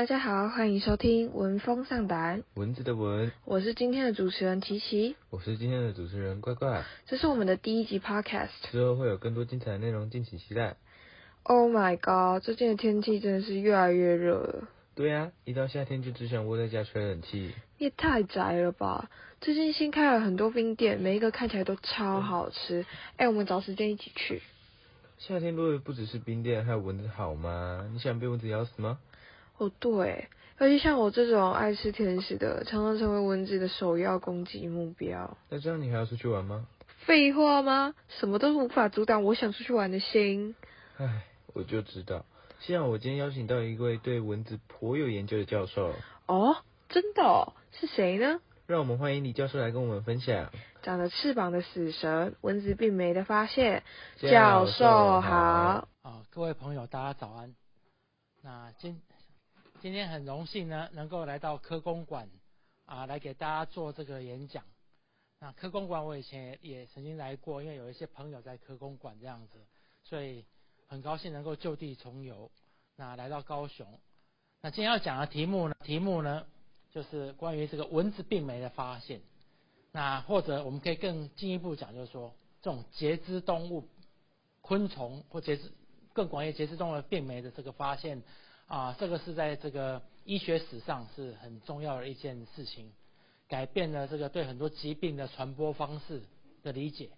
大家好，欢迎收听文风上胆，蚊子的蚊，我是今天的主持人琪琪，我是今天的主持人怪怪。这是我们的第一集 podcast。之后会有更多精彩的内容，敬请期待。Oh my god，最近的天气真的是越来越热了，对呀、一到夏天就只想窝在家吹冷气。你也太宅了吧！最近新开了很多冰店，每一个看起来都超好吃。哎、我们找时间一起去。夏天落的不只是冰店，还有蚊子好吗？你想被蚊子咬死吗？哦，对，而且像我这种爱吃甜食的，常常成为蚊子的首要攻击目标。那这样你还要出去玩吗？废话吗？什么都无法阻挡我想出去玩的心。唉，我就知道。幸好我今天邀请到一位对蚊子颇有研究的教授，哦，真的哦？是谁呢？让我们欢迎李教授来跟我们分享。长着翅膀的死神，蚊子并没的发现。教教授授好好，啊，各位朋友，大家早安。那今今天很荣幸呢，能够来到科公馆啊，来给大家做这个演讲。那科公馆我以前也曾经来过，因为有一些朋友在科公馆这样子，所以很高兴能够就地重游。那来到高雄，那今天要讲的题目呢，题目呢就是关于这个蚊子病媒的发现。那或者我们可以更进一步讲，就是说这种节肢动物、昆虫或节肢更广义节肢动物病媒的这个发现啊，这个是在这个医学史上是很重要的一件事情，改变了这个对很多疾病的传播方式的理解。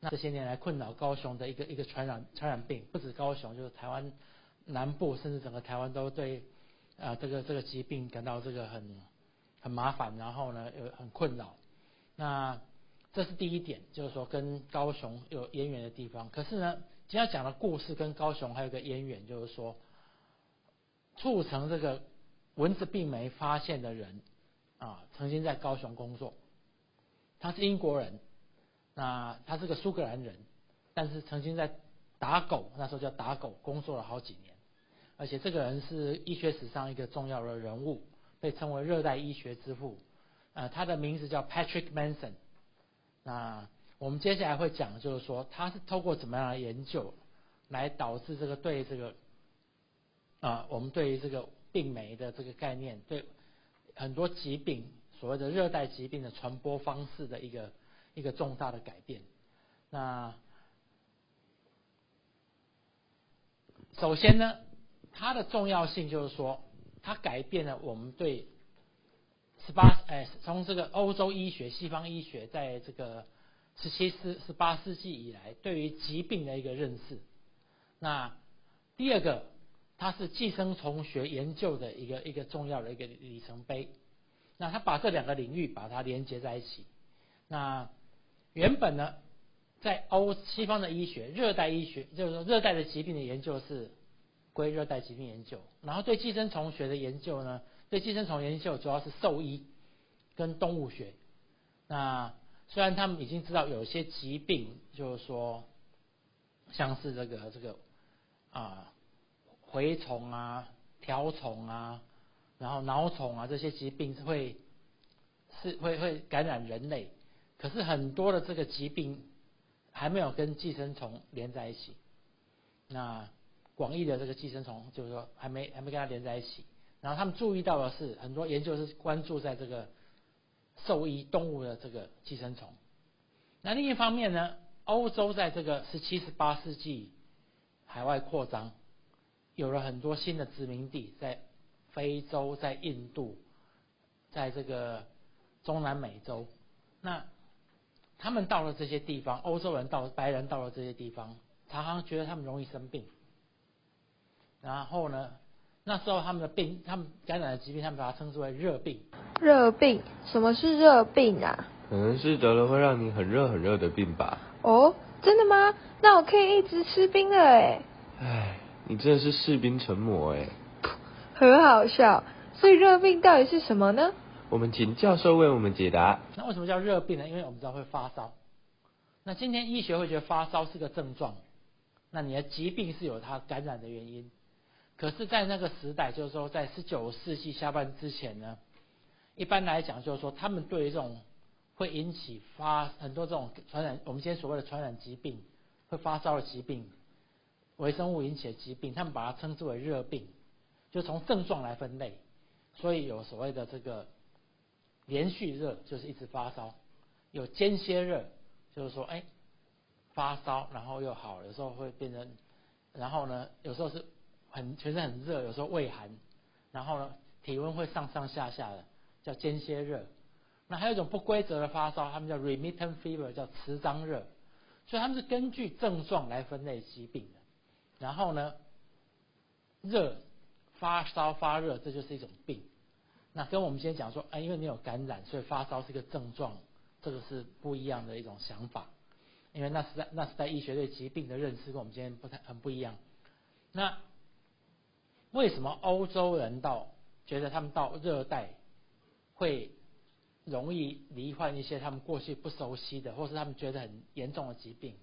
那这些年来困扰高雄的一个一个传染传染病，不止高雄，就是台湾南部甚至整个台湾都对啊这个这个疾病感到这个很很麻烦，然后呢有很困扰。那这是第一点，就是说跟高雄有渊源的地方。可是呢，今天讲的故事跟高雄还有个渊源，就是说促成这个蚊子病没发现的人啊，曾经在高雄工作，他是英国人，那他是个苏格兰人，但是曾经在打狗，那时候叫打狗，工作了好几年，而且这个人是医学史上一个重要的人物，被称为热带医学之父。呃，他的名字叫 Patrick Manson。那我们接下来会讲，就是说他是透过怎么样的研究，来导致这个对这个啊、我们对于这个病媒的这个概念，对很多疾病所谓的热带疾病的传播方式的一个一个重大的改变。那首先呢，它的重要性就是说，它改变了我们对十八哎，从这个欧洲医学、西方医学，在这个十七世、十八世纪以来，对于疾病的一个认识。那第二个，它是寄生虫学研究的一个一个重要的一个里程碑。那它把这两个领域把它连接在一起。那原本呢，在欧西方的医学，热带医学就是说热带的疾病的研究是归热带疾病研究，然后对寄生虫学的研究呢，对寄生虫研究主要是兽医跟动物学。那虽然他们已经知道有些疾病，就是说像是这个这个啊蛔虫啊、条虫啊，然后脑虫啊这些疾病是会是会会感染人类，可是很多的这个疾病还没有跟寄生虫连在一起。那广义的这个寄生虫，就是说还没还没跟它连在一起。然后他们注意到的是，很多研究是关注在这个兽医动物的这个寄生虫。那另一方面呢，欧洲在这个十七、十八世纪海外扩张，有了很多新的殖民地，在非洲、在印度、在这个中南美洲。那他们到了这些地方，欧洲人到白人到了这些地方，常常觉得他们容易生病。然后呢，那时候他们的病，他们感染的疾病，他们把它称之为热病。热病？什么是热病啊？可能是得了会让你很热很热的病吧。哦，真的吗？那我可以一直吃冰了哎，唉，你真的是士兵成魔哎。很好笑。所以热病到底是什么呢？我们请教授为我们解答。那为什么叫热病呢？因为我们知道会发烧。那今天医学会觉得发烧是个症状，那你的疾病是有它感染的原因。可是，在那个时代，就是说在十九世纪下半之前呢，一般来讲就是说，他们对于这种会引起发很多这种传染，我们今天所谓的传染疾病，会发烧的疾病，微生物引起的疾病，他们把它称之为热病。就从症状来分类，所以有所谓的这个连续热，就是一直发烧；有间歇热，就是说，哎，发烧然后又好，有时候会变成，然后呢，有时候是很全身很热，有时候畏寒，然后呢，体温会上上下下的，叫间歇热。那还有一种不规则的发烧，他们叫 remittent fever，叫持张热。所以他们是根据症状来分类疾病的。然后呢，热。发烧发热，这就是一种病。那跟我们今天讲说，哎，因为你有感染，所以发烧是一个症状，这个是不一样的一种想法。因为那是在那是在医学对疾病的认识跟我们今天不太很不一样。那为什么欧洲人到觉得他们到热带会容易罹患一些他们过去不熟悉的，或是他们觉得很严重的疾病？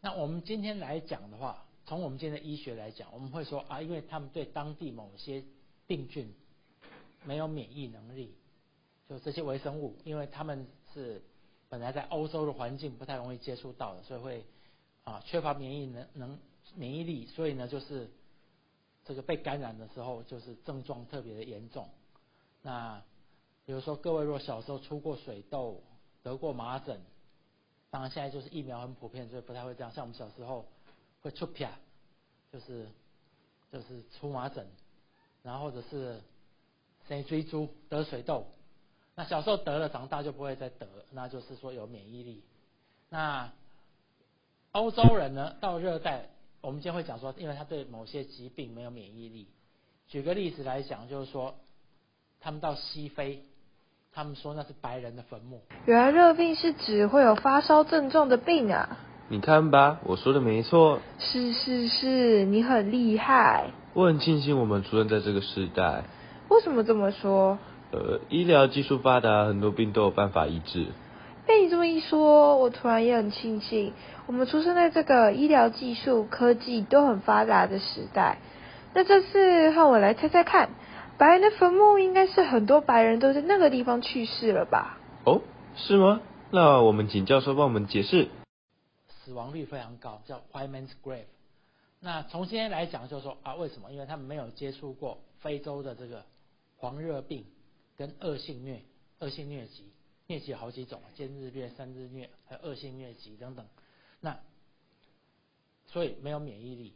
那我们今天来讲的话。从我们今天的医学来讲，我们会说啊，因为他们对当地某些病菌没有免疫能力，就这些微生物，因为他们是本来在欧洲的环境不太容易接触到的，所以会啊缺乏免疫能能免疫力，所以呢就是这个被感染的时候就是症状特别的严重。那比如说各位若小时候出过水痘、得过麻疹，当然现在就是疫苗很普遍，所以不太会这样。像我们小时候。会出皮，就是就是出麻疹，然后或者是生追猪得水痘，那小时候得了，长大就不会再得，那就是说有免疫力。那欧洲人呢，到热带，我们今天会讲说，因为他对某些疾病没有免疫力。举个例子来讲，就是说他们到西非，他们说那是白人的坟墓。原来热病是指会有发烧症状的病啊。你看吧，我说的没错。是是是，你很厉害。我很庆幸我们出生在这个时代。为什么这么说？呃，医疗技术发达，很多病都有办法医治。被你这么一说，我突然也很庆幸，我们出生在这个医疗技术、科技都很发达的时代。那这次换我来猜猜看，白人的坟墓应该是很多白人都在那个地方去世了吧？哦，是吗？那我们请教授帮我们解释。死亡率非常高，叫 White Man's Grave。那从今天来讲，就是说啊，为什么？因为他们没有接触过非洲的这个黄热病跟恶性疟、恶性疟疾，疟疾有好几种，间日疟、三日疟，还有恶性疟疾等等。那所以没有免疫力，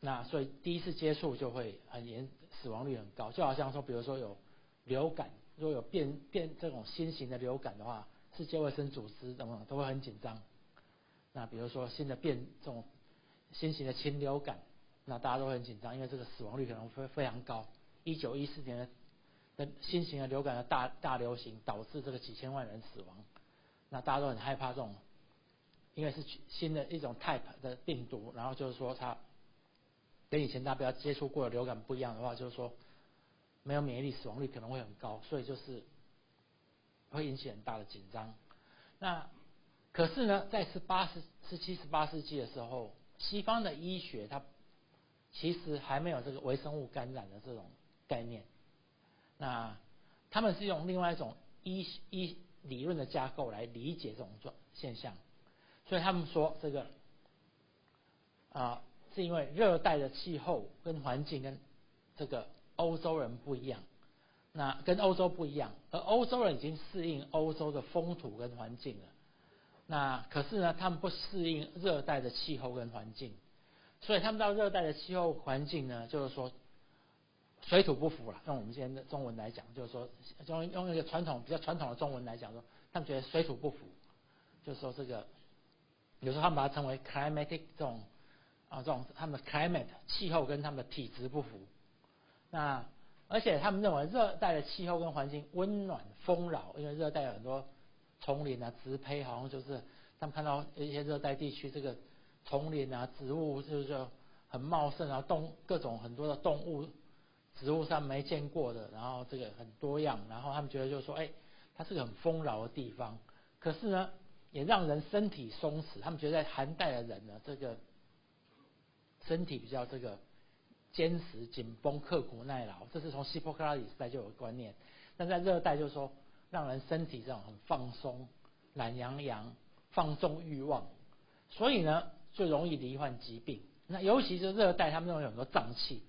那所以第一次接触就会很严，死亡率很高。就好像说，比如说有流感，如果有变变这种新型的流感的话，世界卫生组织等等都会很紧张。那比如说新的变这种新型的禽流感，那大家都很紧张，因为这个死亡率可能会非常高。一九一四年的新型的流感的大大流行，导致这个几千万人死亡，那大家都很害怕这种，因为是新的一种 type 的病毒，然后就是说它跟以前大家不要接触过的流感不一样的话，就是说没有免疫力，死亡率可能会很高，所以就是会引起很大的紧张。那可是呢，在十八世、十七、十八世纪的时候，西方的医学它其实还没有这个微生物感染的这种概念。那他们是用另外一种医医理论的架构来理解这种状现象，所以他们说这个啊，是因为热带的气候跟环境跟这个欧洲人不一样，那跟欧洲不一样，而欧洲人已经适应欧洲的风土跟环境了。那可是呢，他们不适应热带的气候跟环境，所以他们到热带的气候环境呢，就是说水土不服了。用我们今天的中文来讲，就是说用用一个传统比较传统的中文来讲说，他们觉得水土不服，就是说这个有时候他们把它称为 climatic 这种啊这种他们的 climate 气候跟他们的体质不符。那而且他们认为热带的气候跟环境温暖丰饶，因为热带有很多。丛林啊，植被好像就是他们看到一些热带地区这个丛林啊，植物就是很茂盛啊，动各种很多的动物，植物上没见过的，然后这个很多样，然后他们觉得就是说，哎，它是个很丰饶的地方。可是呢，也让人身体松弛。他们觉得在寒带的人呢，这个身体比较这个坚实、紧绷、刻苦耐劳，这是从希波克拉底时代就有观念。但在热带就是说。让人身体这种很放松、懒洋洋、放纵欲望，所以呢，就容易罹患疾病。那尤其是热带，他们认为有很多脏器，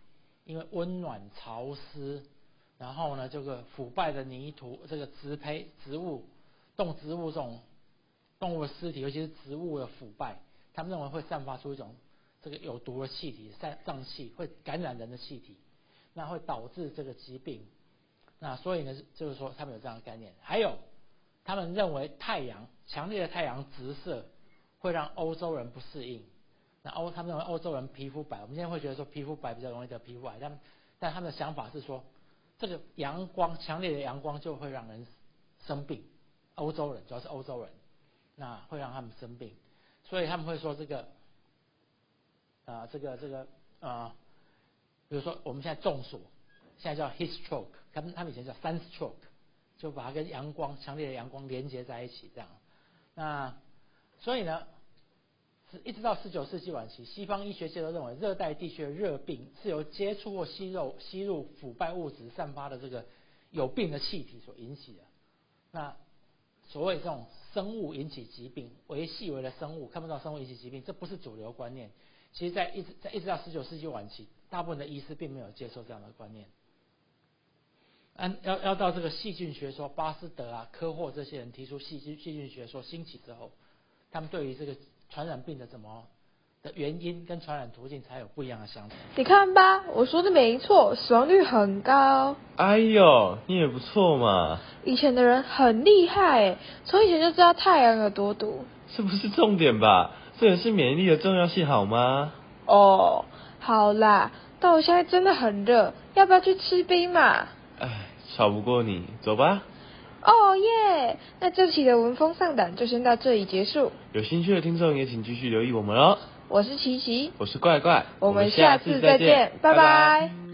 因为温暖潮湿，然后呢这个腐败的泥土，这个植胚植物、动植物这种动物的尸体，尤其是植物的腐败，他们认为会散发出一种这个有毒的气体，散脏气会感染人的气体，那会导致这个疾病。那所以呢，就是说他们有这样的概念。还有，他们认为太阳强烈的太阳直射会让欧洲人不适应。那欧他们认为欧洲人皮肤白，我们现在会觉得说皮肤白比较容易得皮肤癌，但但他们的想法是说，这个阳光强烈的阳光就会让人生病。欧洲人主要是欧洲人，那会让他们生病，所以他们会说这个啊这个这个啊，比如说我们现在中暑，现在叫 heat stroke。他们他们以前叫 sunstroke，就把它跟阳光强烈的阳光连接在一起，这样。那所以呢，是一直到十九世纪晚期，西方医学界都认为热带地区的热病是由接触或吸入吸入腐败物质散发的这个有病的气体所引起的。那所谓这种生物引起疾病，为细微的生物看不到生物引起疾病，这不是主流观念。其实，在一直在一直到十九世纪晚期，大部分的医师并没有接受这样的观念。按要要到这个细菌学说，巴斯德啊、科霍这些人提出细菌细菌学说兴起之后，他们对于这个传染病的怎么的原因跟传染途径才有不一样的想法。你看吧，我说的没错，死亡率很高。哎呦，你也不错嘛。以前的人很厉害，从以前就知道太阳有多毒。这不是重点吧？这也是免疫力的重要性，好吗？哦，好啦，但我现在真的很热，要不要去吃冰嘛？唉，吵不过你，走吧。哦耶！那这期的闻风丧胆就先到这里结束。有兴趣的听众也请继续留意我们哦。我是琪琪，我是怪怪，我们下次再见，拜拜。